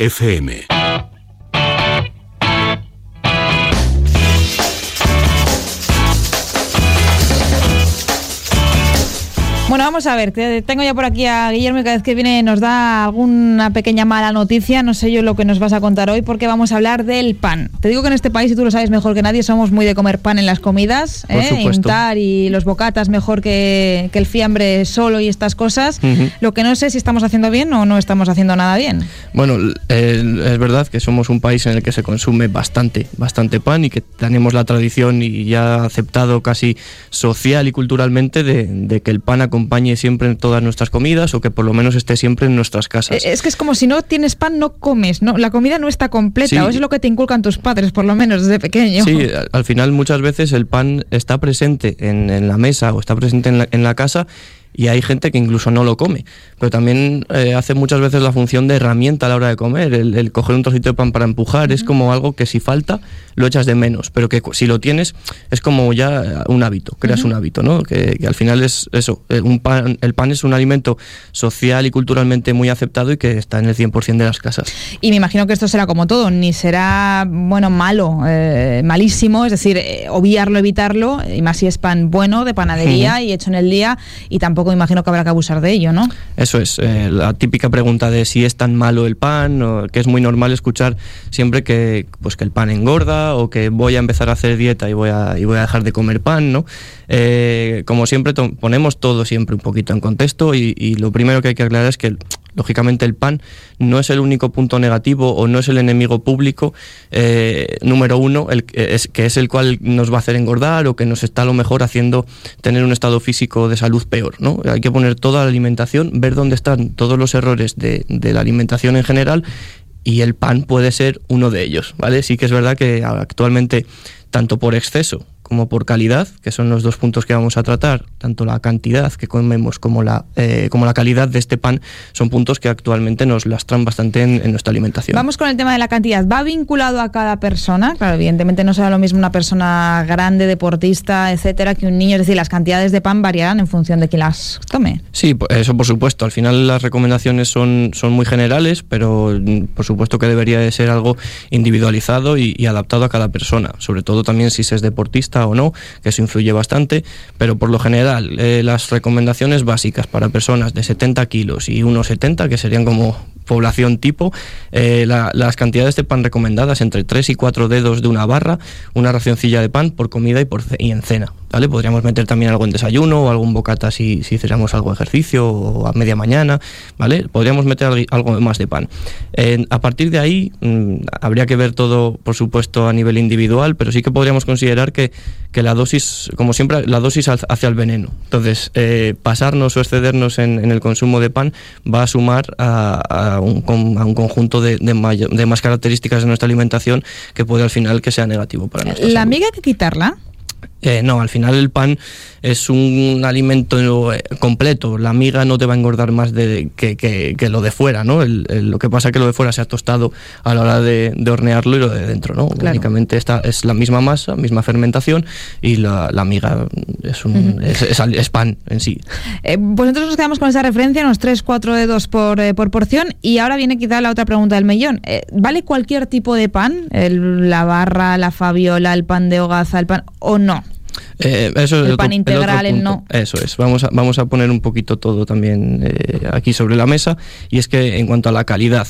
FM. Bueno, vamos a ver, tengo ya por aquí a Guillermo y cada vez que viene nos da alguna pequeña mala noticia, no sé yo lo que nos vas a contar hoy porque vamos a hablar del pan. Te digo que en este país, y tú lo sabes mejor que nadie, somos muy de comer pan en las comidas, ¿eh? Intar y los bocatas mejor que, el fiambre solo y estas cosas. Lo que no sé si estamos haciendo bien o no estamos haciendo nada bien. Bueno, es verdad que somos un país en el que se consume bastante, bastante pan y que tenemos la tradición y ya aceptado casi social y culturalmente de, que el pan acompaña acompañe siempre en todas nuestras comidas o que por lo menos esté siempre en nuestras casas. Eh, es que es como si no tienes pan, no comes, ¿no? La comida no está completa, o es lo que te inculcan tus padres, por lo menos desde pequeño. Sí, al final muchas veces el pan está presente en, la mesa o está presente en la, en la casa y hay gente que incluso no lo come, pero también eh, hace muchas veces la función de herramienta a la hora de comer, el, coger un trocito de pan para empujar es como algo que si falta lo echas de menos, pero que si lo tienes es como ya un hábito, creas un hábito, ¿no? Que, al final es eso, eh, un pan, el pan es un alimento social y culturalmente muy aceptado y que está en el 100% de las casas. Y me imagino que esto será como todo, ni será, bueno, malo, eh, malísimo, es decir, obviarlo, evitarlo, y más si es pan bueno, de panadería y hecho en el día, y tampoco imagino que habrá que abusar de ello, ¿no? Eso es, eh, la típica pregunta de si es tan malo el pan, que es muy normal escuchar siempre que, pues, que el pan engorda o que voy a empezar a hacer dieta y voy a, y voy a dejar de comer pan, ¿no? Eh, como siempre ponemos todo siempre un poquito en contexto y, y lo primero que hay que aclarar es que Lógicamente el pan no es el único punto negativo o no es el enemigo público eh, número uno, el, es, que es el cual nos va a hacer engordar o que nos está a lo mejor haciendo tener un estado físico de salud peor. ¿no? Hay que poner toda la alimentación, ver dónde están todos los errores de, de la alimentación en general y el pan puede ser uno de ellos. ¿vale? Sí que es verdad que actualmente, tanto por exceso como por calidad, que son los dos puntos que vamos a tratar, tanto la cantidad que comemos como la, eh, como la calidad de este pan, son puntos que actualmente nos lastran bastante en, nuestra alimentación. Vamos con el tema de la cantidad. ¿Va vinculado a cada persona? Claro, evidentemente no será lo mismo una persona grande, deportista, etcétera, que un niño. Es decir, las cantidades de pan variarán en función de quién las tome. Sí, eso por supuesto. Al final las recomendaciones son, son muy generales, pero mm, por supuesto que debería de ser algo individualizado y, y adaptado a cada persona. Sobre todo también si se es deportista o no, que eso influye bastante, pero por lo general eh, las recomendaciones básicas para personas de 70 kilos y 1,70, que serían como población tipo, eh, las cantidades de pan recomendadas entre 3 y 4 dedos de una barra, una racioncilla de pan por comida y, por, y en cena. ¿vale? Podríamos meter también algo en desayuno o algún bocata si, si hiciéramos algo de ejercicio o a media mañana, ¿vale? Podríamos meter algo más de pan. a partir de ahí mm, habría que ver todo, por supuesto, a nivel individual, pero sí que podríamos considerar que, que la dosis, como siempre, la dosis hacia el veneno. Entonces, eh, pasarnos o excedernos en, el consumo de pan va a sumar a, un, a un, conjunto de, de, de, más características de nuestra alimentación que puede al final que sea negativo para nosotros. ¿La amiga hay que quitarla? Eh, no, al final el pan es un alimento eh, completo. La miga no te va a engordar más de, que, lo de fuera, ¿no? lo que pasa es que lo de fuera se ha tostado a la hora de, hornearlo y lo de dentro, ¿no? Únicamente esta es la misma masa, misma fermentación y la, miga es, un, es, pan en sí. Eh, pues entonces nos quedamos con esa referencia, unos 3-4 dedos por, por porción. Y ahora viene quizá la otra pregunta del millón. ¿Vale cualquier tipo de pan? la barra, la fabiola, el pan de hogaza, el pan o no? Eh, eso el, pan integral, el, no. Eso es. Vamos a, vamos a poner un poquito todo también eh, aquí sobre la mesa. Y es que en cuanto a la calidad,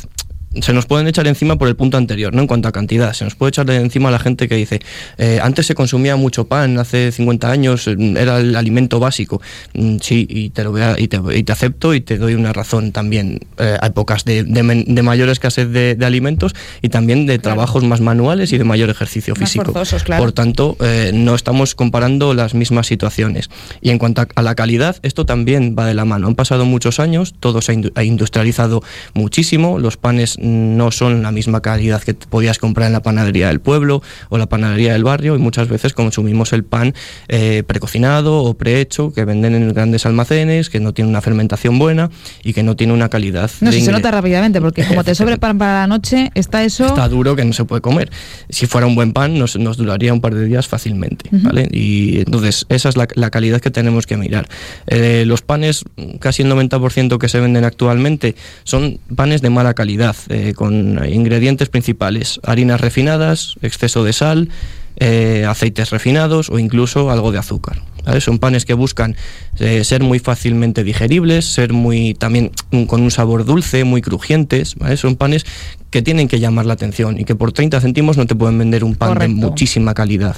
se nos pueden echar encima por el punto anterior, ¿no? En cuanto a cantidad, se nos puede echar encima a la gente que dice, eh, antes se consumía mucho pan, hace 50 años mm, era el alimento básico. Mm, sí, y te lo voy y, te, acepto y te doy una razón también. Eh, hay épocas de, de, mayor escasez de, alimentos y también de trabajos más manuales y de mayor ejercicio físico. Por tanto, eh, no estamos comparando las mismas situaciones. Y en cuanto a, la calidad, esto también va de la mano. Han pasado muchos años, todo se ha industrializado muchísimo, los panes no son la misma calidad que podías comprar en la panadería del pueblo o la panadería del barrio y muchas veces consumimos el pan eh, precocinado o prehecho que venden en grandes almacenes, que no tiene una fermentación buena y que no tiene una calidad. No, si se nota rápidamente porque como te sobre pan para la noche, está eso... Está duro que no se puede comer. Si fuera un buen pan nos, nos duraría un par de días fácilmente. ¿vale? Y entonces esa es la, calidad que tenemos que mirar. Eh, los panes, casi el 90% que se venden actualmente son panes de mala calidad eh, con ingredientes principales, harinas refinadas, exceso de sal, eh, aceites refinados o incluso algo de azúcar. Son panes que buscan eh, ser muy fácilmente digeribles, ser muy también con un sabor dulce, muy crujientes. Son panes que tienen que llamar la atención y que por 30 céntimos no te pueden vender un pan de muchísima calidad.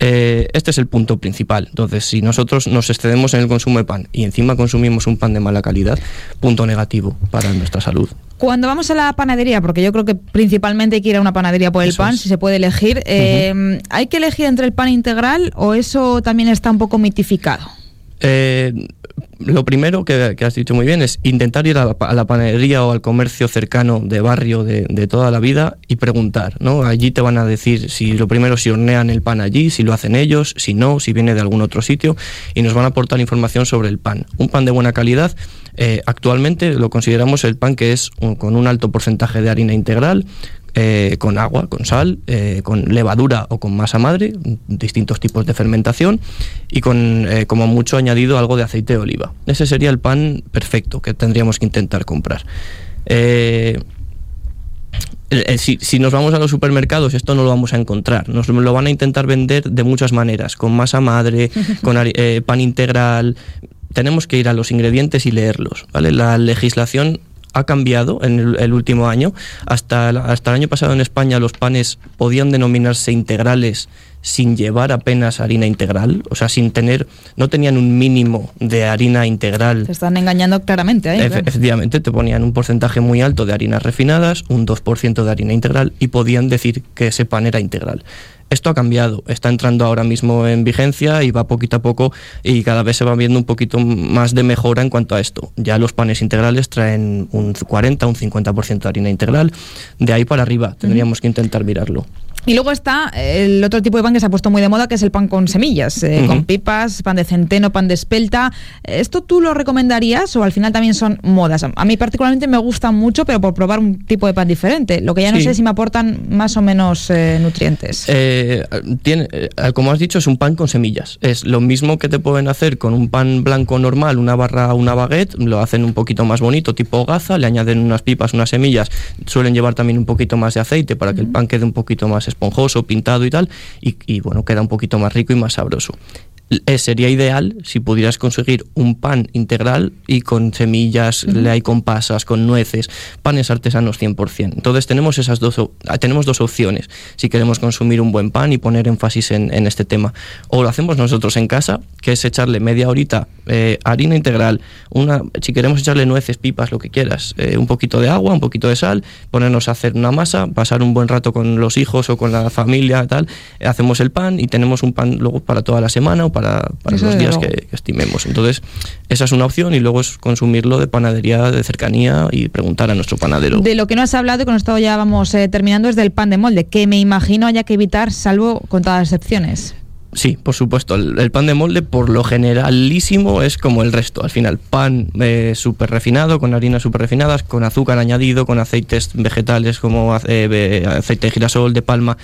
Eh, este es el punto principal. Entonces, si nosotros nos excedemos en el consumo de pan y encima consumimos un pan de mala calidad, punto negativo para nuestra salud. Cuando vamos a la panadería, porque yo creo que principalmente hay que ir a una panadería por el pan, si se puede elegir, eh, ¿hay que elegir entre el pan integral o eso también está un poco mitificado? Eh, lo primero que, has dicho muy bien es intentar ir a la, panadería o al comercio cercano de barrio de, toda la vida y preguntar, ¿no? Allí te van a decir si lo primero si hornean el pan allí, si lo hacen ellos, si no, si viene de algún otro sitio y nos van a aportar información sobre el pan. Un pan de buena calidad, eh, actualmente lo consideramos el pan que es con un alto porcentaje de harina integral, eh, con agua, con sal, eh, con levadura o con masa madre, distintos tipos de fermentación y con eh, como mucho añadido algo de aceite de oliva. Ese sería el pan perfecto que tendríamos que intentar comprar. Si, si, nos vamos a los supermercados, esto no lo vamos a encontrar. Nos lo van a intentar vender de muchas maneras, con masa madre, con pan integral. Tenemos que ir a los ingredientes y leerlos. ¿vale? La legislación ha cambiado en el, último año. Hasta, hasta el año pasado en España los panes podían denominarse integrales sin llevar apenas harina integral, o sea, sin tener, no tenían un mínimo de harina integral. Te están engañando claramente ahí. Efectivamente, te ponían un porcentaje muy alto de harinas refinadas, un 2% de harina integral y podían decir que ese pan era integral. Esto ha cambiado, está entrando ahora mismo en vigencia y va poquito a poco y cada vez se va viendo un poquito más de mejora en cuanto a esto. Ya los panes integrales traen un 40, un 50% de harina integral. De ahí para arriba tendríamos que intentar mirarlo. Y luego está el otro tipo de pan que se ha puesto muy de moda, que es el pan con semillas, eh, con pipas, pan de centeno, pan de espelta. ¿Esto tú lo recomendarías o al final también son modas? A mí particularmente me gustan mucho, pero por probar un tipo de pan diferente. Lo que ya no sé si me aportan más o menos eh, nutrientes. Eh, tiene, como has dicho, es un pan con semillas. Es lo mismo que te pueden hacer con un pan blanco normal, una barra, una baguette, lo hacen un poquito más bonito, tipo gaza, le añaden unas pipas, unas semillas, suelen llevar también un poquito más de aceite para que el pan quede un poquito más esponjoso, pintado y tal, y, bueno, queda un poquito más rico y más sabroso. Eh, sería ideal si pudieras conseguir un pan integral y con semillas, le hay con pasas, con nueces, panes artesanos 100%. Entonces tenemos esas dos, ah, tenemos dos opciones si queremos consumir un buen pan y poner énfasis en, este tema. O lo hacemos nosotros en casa, que es echarle media horita eh, harina integral, una, si queremos echarle nueces, pipas, lo que quieras, eh, un poquito de agua, un poquito de sal, ponernos a hacer una masa, pasar un buen rato con los hijos o con la familia, tal, hacemos el pan y tenemos un pan luego para toda la semana o para para, los días que, estimemos. Entonces, esa es una opción y luego es consumirlo de panadería de cercanía y preguntar a nuestro panadero. De lo que no has hablado y con esto ya vamos eh, terminando es del pan de molde, que me imagino haya que evitar, salvo con todas las excepciones. Sí, por supuesto. El, pan de molde, por lo generalísimo, es como el resto. Al final, pan eh, súper refinado, con harinas súper refinadas, con azúcar añadido, con aceites vegetales como eh, aceite de girasol, de palma.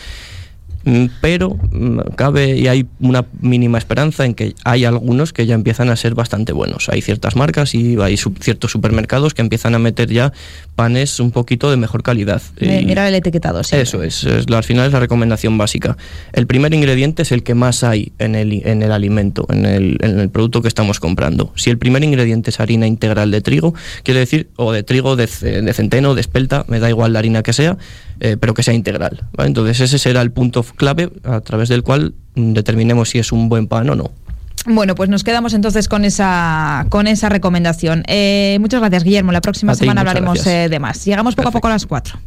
Mm, pero mm, cabe y hay una mínima esperanza en que hay algunos que ya empiezan a ser bastante buenos. Hay ciertas marcas y hay ciertos supermercados que empiezan a meter ya panes un poquito de mejor calidad. Mirar el etiquetado, sí. Eso es, al final es la recomendación básica. El primer ingrediente es el que más hay en el, en el alimento, en el, en el producto que estamos comprando. Si el primer ingrediente es harina integral de trigo, quiere decir, o de trigo, de, de centeno, de espelta, me da igual la harina que sea, eh, pero que sea integral. Entonces ese será el punto clave a través del cual determinemos si es un buen pan o no. Bueno, pues nos quedamos entonces con esa, con esa recomendación. Eh, muchas gracias, Guillermo. La próxima semana hablaremos eh, de más. Llegamos poco a poco a las 4.